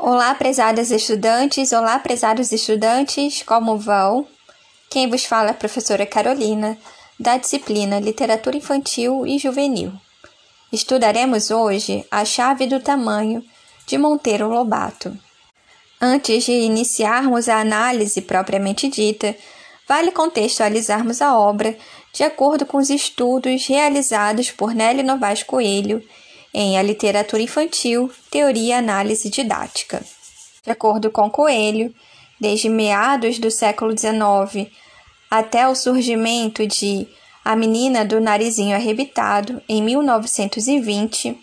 Olá, prezadas estudantes, olá, prezados estudantes, como vão? Quem vos fala é a professora Carolina, da disciplina Literatura Infantil e Juvenil. Estudaremos hoje a chave do tamanho de Monteiro Lobato. Antes de iniciarmos a análise propriamente dita, vale contextualizarmos a obra de acordo com os estudos realizados por Nelly Novaes Coelho em A Literatura Infantil, Teoria e Análise Didática. De acordo com Coelho, desde meados do século XIX até o surgimento de A Menina do Narizinho Arrebitado, em 1920,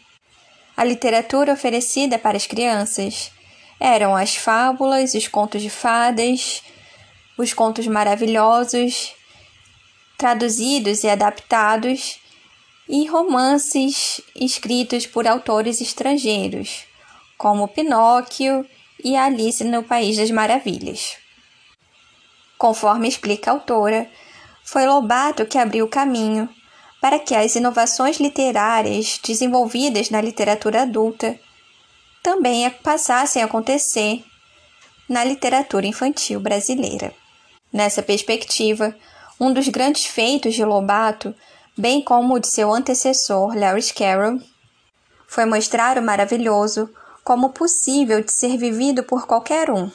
a literatura oferecida para as crianças eram as fábulas, os contos de fadas, os contos maravilhosos, traduzidos e adaptados, e romances escritos por autores estrangeiros, como Pinóquio e Alice no País das Maravilhas. Conforme explica a autora, foi Lobato que abriu o caminho para que as inovações literárias desenvolvidas na literatura adulta também passassem a acontecer na literatura infantil brasileira. Nessa perspectiva, um dos grandes feitos de Lobato, bem como o de seu antecessor Lewis Carroll, foi mostrar o maravilhoso como possível de ser vivido por qualquer um,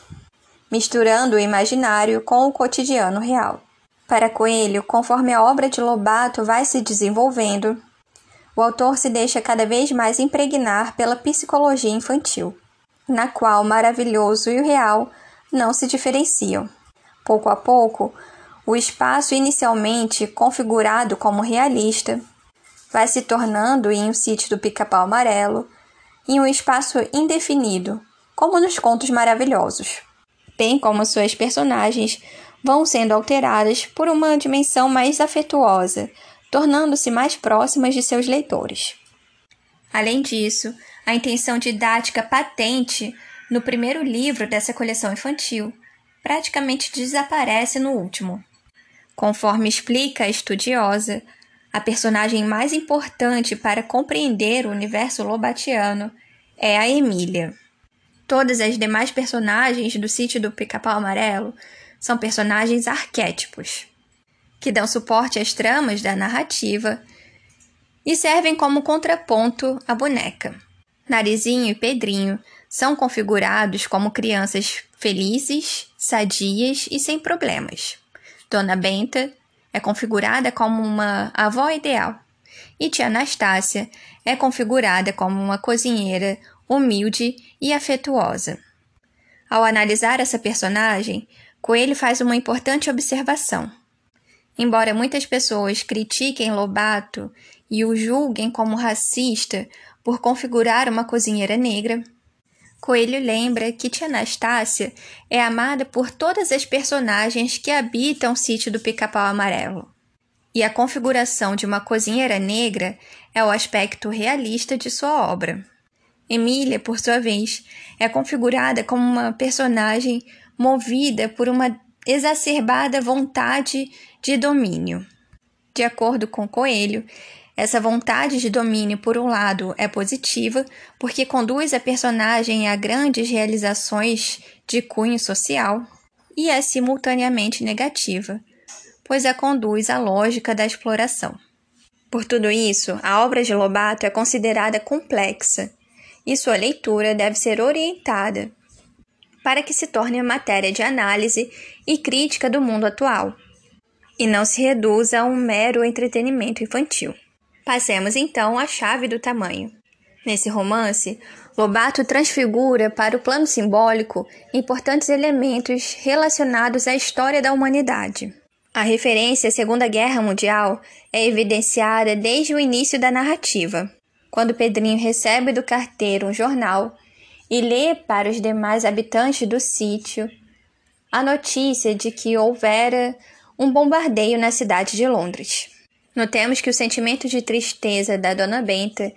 misturando o imaginário com o cotidiano real. Para Coelho, conforme a obra de Lobato vai se desenvolvendo, o autor se deixa cada vez mais impregnar pela psicologia infantil, na qual o maravilhoso e o real não se diferenciam. Pouco a pouco, o espaço inicialmente configurado como realista vai se tornando em um sítio do pica-pau amarelo em um espaço indefinido, como nos contos maravilhosos, bem como suas personagens vão sendo alteradas por uma dimensão mais afetuosa, tornando-se mais próximas de seus leitores. Além disso, a intenção didática patente no primeiro livro dessa coleção infantil praticamente desaparece no último. Conforme explica a estudiosa, a personagem mais importante para compreender o universo lobatiano é a Emília. Todas as demais personagens do sítio do Pica-Pau Amarelo são personagens arquétipos, que dão suporte às tramas da narrativa e servem como contraponto à boneca. Narizinho e Pedrinho são configurados como crianças felizes, sadias e sem problemas. Dona Benta é configurada como uma avó ideal e tia Anastácia é configurada como uma cozinheira humilde e afetuosa. Ao analisar essa personagem, Coelho faz uma importante observação. Embora muitas pessoas critiquem Lobato e o julguem como racista por configurar uma cozinheira negra, Coelho lembra que Tia Anastácia é amada por todas as personagens que habitam o sítio do Pica-Pau Amarelo. E a configuração de uma cozinheira negra é o aspecto realista de sua obra. Emília, por sua vez, é configurada como uma personagem movida por uma exacerbada vontade de domínio. De acordo com Coelho, essa vontade de domínio, por um lado, é positiva, porque conduz a personagem a grandes realizações de cunho social, e é simultaneamente negativa, pois a conduz à lógica da exploração. Por tudo isso, a obra de Lobato é considerada complexa e sua leitura deve ser orientada para que se torne matéria de análise e crítica do mundo atual, e não se reduza a um mero entretenimento infantil. Passemos então à chave do tamanho. Nesse romance, Lobato transfigura para o plano simbólico importantes elementos relacionados à história da humanidade. A referência à Segunda Guerra Mundial é evidenciada desde o início da narrativa, quando Pedrinho recebe do carteiro um jornal e lê para os demais habitantes do sítio a notícia de que houvera um bombardeio na cidade de Londres. Notemos que o sentimento de tristeza da dona Benta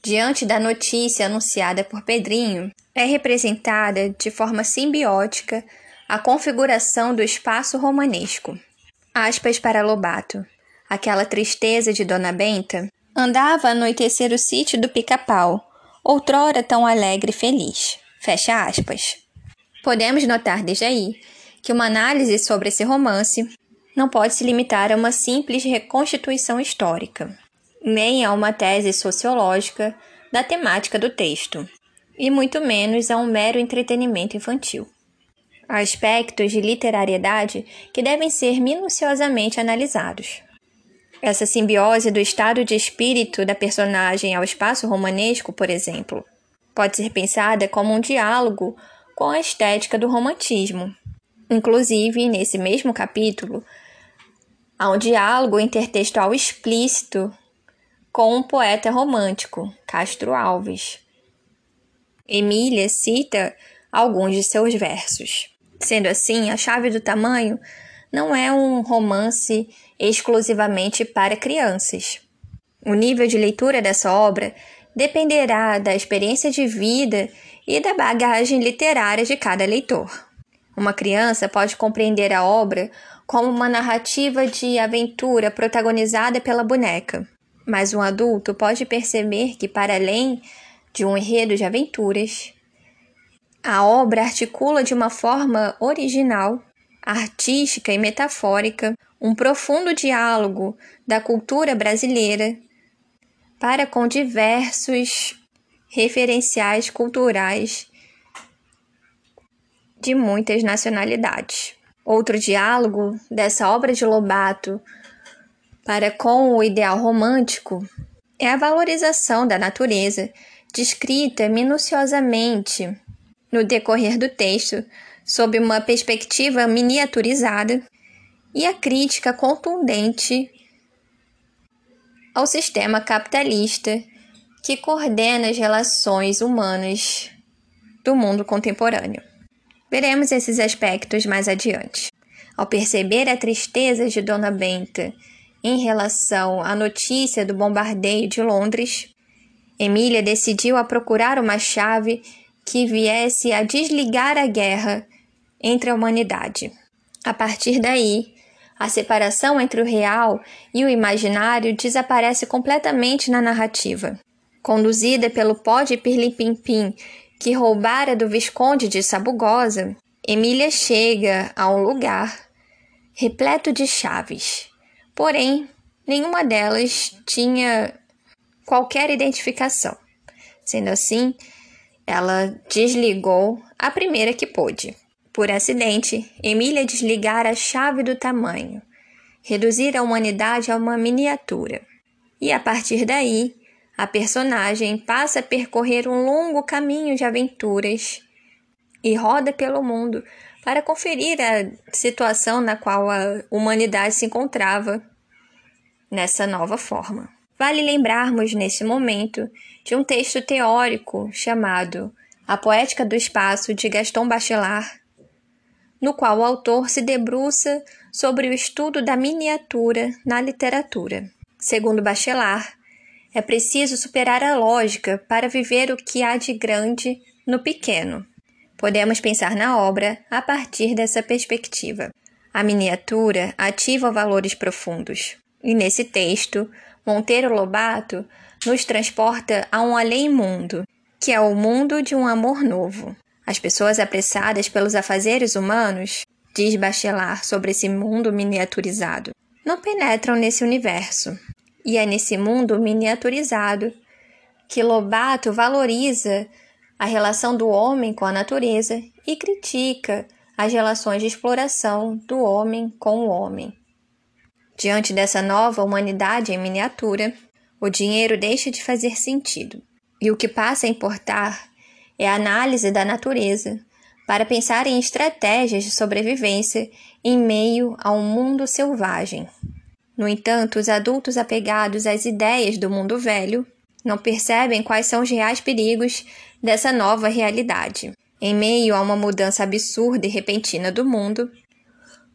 diante da notícia anunciada por Pedrinho é representada de forma simbiótica a configuração do espaço romanesco. Aspas para Lobato. Aquela tristeza de Dona Benta andava a anoitecer o sítio do pica-pau, outrora tão alegre e feliz. Fecha aspas. Podemos notar desde aí que uma análise sobre esse romance não pode se limitar a uma simples reconstituição histórica, nem a uma tese sociológica da temática do texto, e muito menos a um mero entretenimento infantil. Há aspectos de literariedade que devem ser minuciosamente analisados. Essa simbiose do estado de espírito da personagem ao espaço romanesco, por exemplo, pode ser pensada como um diálogo com a estética do romantismo. Inclusive, nesse mesmo capítulo, há um diálogo intertextual explícito com um poeta romântico, Castro Alves. Emília cita alguns de seus versos. Sendo assim, A Chave do Tamanho não é um romance exclusivamente para crianças. O nível de leitura dessa obra dependerá da experiência de vida e da bagagem literária de cada leitor. Uma criança pode compreender a obra como uma narrativa de aventura protagonizada pela boneca, mas um adulto pode perceber que, para além de um enredo de aventuras, a obra articula de uma forma original, artística e metafórica um profundo diálogo da cultura brasileira para com diversos referenciais culturais de muitas nacionalidades. Outro diálogo dessa obra de Lobato para com o ideal romântico é a valorização da natureza, descrita minuciosamente no decorrer do texto, sob uma perspectiva miniaturizada, e a crítica contundente ao sistema capitalista que coordena as relações humanas do mundo contemporâneo. Veremos esses aspectos mais adiante. Ao perceber a tristeza de Dona Benta em relação à notícia do bombardeio de Londres, Emília decidiu a procurar uma chave que viesse a desligar a guerra entre a humanidade. A partir daí, a separação entre o real e o imaginário desaparece completamente na narrativa. Conduzida pelo pó de Pirlimpimpim que roubara do Visconde de Sabugosa, Emília chega a um lugar repleto de chaves. Porém, nenhuma delas tinha qualquer identificação. Sendo assim, ela desligou a primeira que pôde. Por acidente, Emília desligara a chave do tamanho, reduzir a humanidade a uma miniatura. E a partir daí, a personagem passa a percorrer um longo caminho de aventuras e roda pelo mundo para conferir a situação na qual a humanidade se encontrava nessa nova forma. Vale lembrarmos nesse momento de um texto teórico chamado A Poética do Espaço de Gaston Bachelard, no qual o autor se debruça sobre o estudo da miniatura na literatura. Segundo Bachelard, é preciso superar a lógica para viver o que há de grande no pequeno. Podemos pensar na obra a partir dessa perspectiva. A miniatura ativa valores profundos. E nesse texto, Monteiro Lobato nos transporta a um além-mundo, que é o mundo de um amor novo. As pessoas apressadas pelos afazeres humanos, diz Bachelard sobre esse mundo miniaturizado, não penetram nesse universo, e é nesse mundo miniaturizado que Lobato valoriza a relação do homem com a natureza e critica as relações de exploração do homem com o homem. Diante dessa nova humanidade em miniatura, o dinheiro deixa de fazer sentido e o que passa a importar é a análise da natureza para pensar em estratégias de sobrevivência em meio a um mundo selvagem. No entanto, os adultos apegados às ideias do mundo velho não percebem quais são os reais perigos dessa nova realidade. Em meio a uma mudança absurda e repentina do mundo,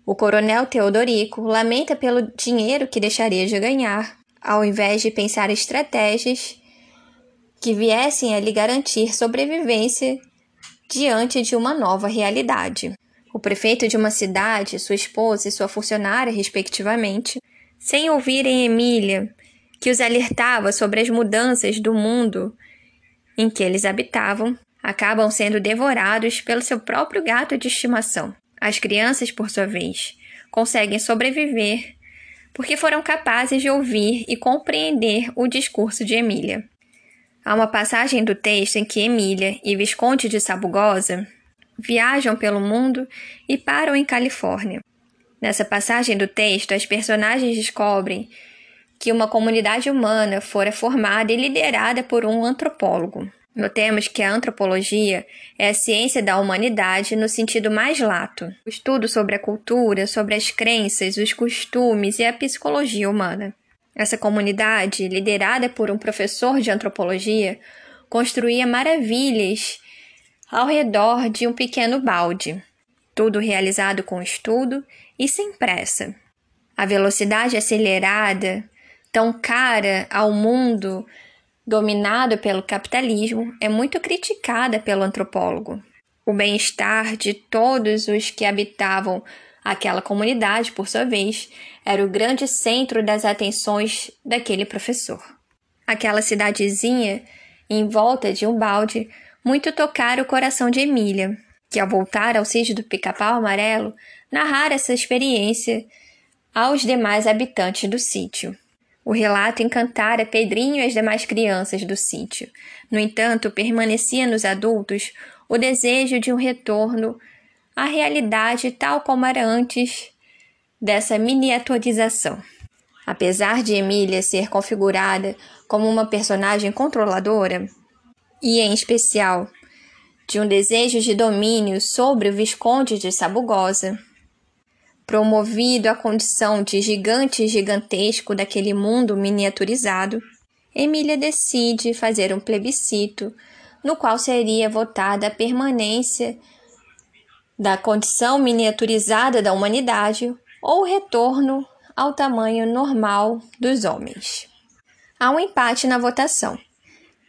o coronel Teodorico lamenta pelo dinheiro que deixaria de ganhar, ao invés de pensar estratégias que viessem a lhe garantir sobrevivência diante de uma nova realidade. O prefeito de uma cidade, sua esposa e sua funcionária, respectivamente, sem ouvirem Emília, que os alertava sobre as mudanças do mundo em que eles habitavam, acabam sendo devorados pelo seu próprio gato de estimação. As crianças, por sua vez, conseguem sobreviver porque foram capazes de ouvir e compreender o discurso de Emília. Há uma passagem do texto em que Emília e Visconde de Sabugosa viajam pelo mundo e param em Califórnia. Nessa passagem do texto, as personagens descobrem que uma comunidade humana fora formada e liderada por um antropólogo. Notemos que a antropologia é a ciência da humanidade no sentido mais lato, o estudo sobre a cultura, sobre as crenças, os costumes e a psicologia humana. Essa comunidade, liderada por um professor de antropologia, construía maravilhas ao redor de um pequeno balde, tudo realizado com estudo e sem pressa. A velocidade acelerada, tão cara ao mundo dominado pelo capitalismo, é muito criticada pelo antropólogo. O bem-estar de todos os que habitavam aquela comunidade, por sua vez, era o grande centro das atenções daquele professor. Aquela cidadezinha, em volta de um balde, muito tocara o coração de Emília, que, ao voltar ao sítio do Pica-Pau Amarelo, narrara essa experiência aos demais habitantes do sítio. O relato encantara Pedrinho e as demais crianças do sítio. No entanto, permanecia nos adultos o desejo de um retorno à realidade tal como era antes dessa miniaturização. Apesar de Emília ser configurada como uma personagem controladora, e em especial de um desejo de domínio sobre o Visconde de Sabugosa, promovido à condição de gigante gigantesco daquele mundo miniaturizado, Emília decide fazer um plebiscito no qual seria votada a permanência da condição miniaturizada da humanidade ou o retorno ao tamanho normal dos homens. Há um empate na votação.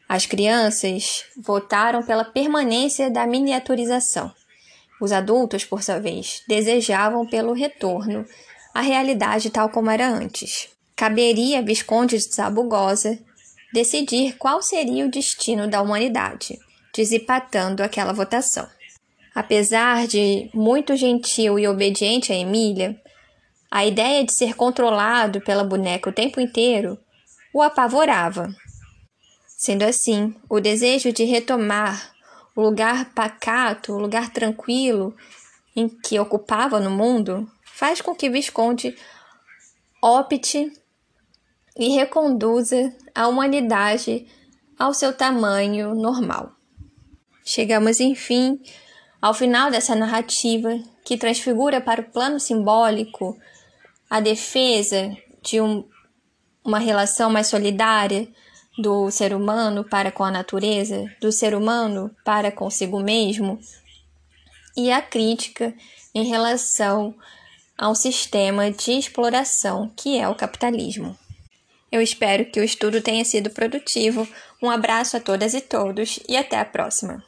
As crianças votaram pela permanência da miniaturização. Os adultos, por sua vez, desejavam pelo retorno à realidade tal como era antes. Caberia a Visconde de Sabugosa decidir qual seria o destino da humanidade, dissipatando aquela votação. Apesar de muito gentil e obediente a Emília, a ideia de ser controlado pela boneca o tempo inteiro o apavorava Sendo assim, o desejo de retomar o lugar pacato, o lugar tranquilo em que ocupava no mundo, faz com que Visconde opte e reconduza a humanidade ao seu tamanho normal. Chegamos, enfim, ao final dessa narrativa que transfigura para o plano simbólico a defesa de um, uma relação mais solidária, do ser humano para com a natureza, do ser humano para consigo mesmo, e a crítica em relação ao sistema de exploração que é o capitalismo. Eu espero que o estudo tenha sido produtivo. Um abraço a todas e todos e até a próxima.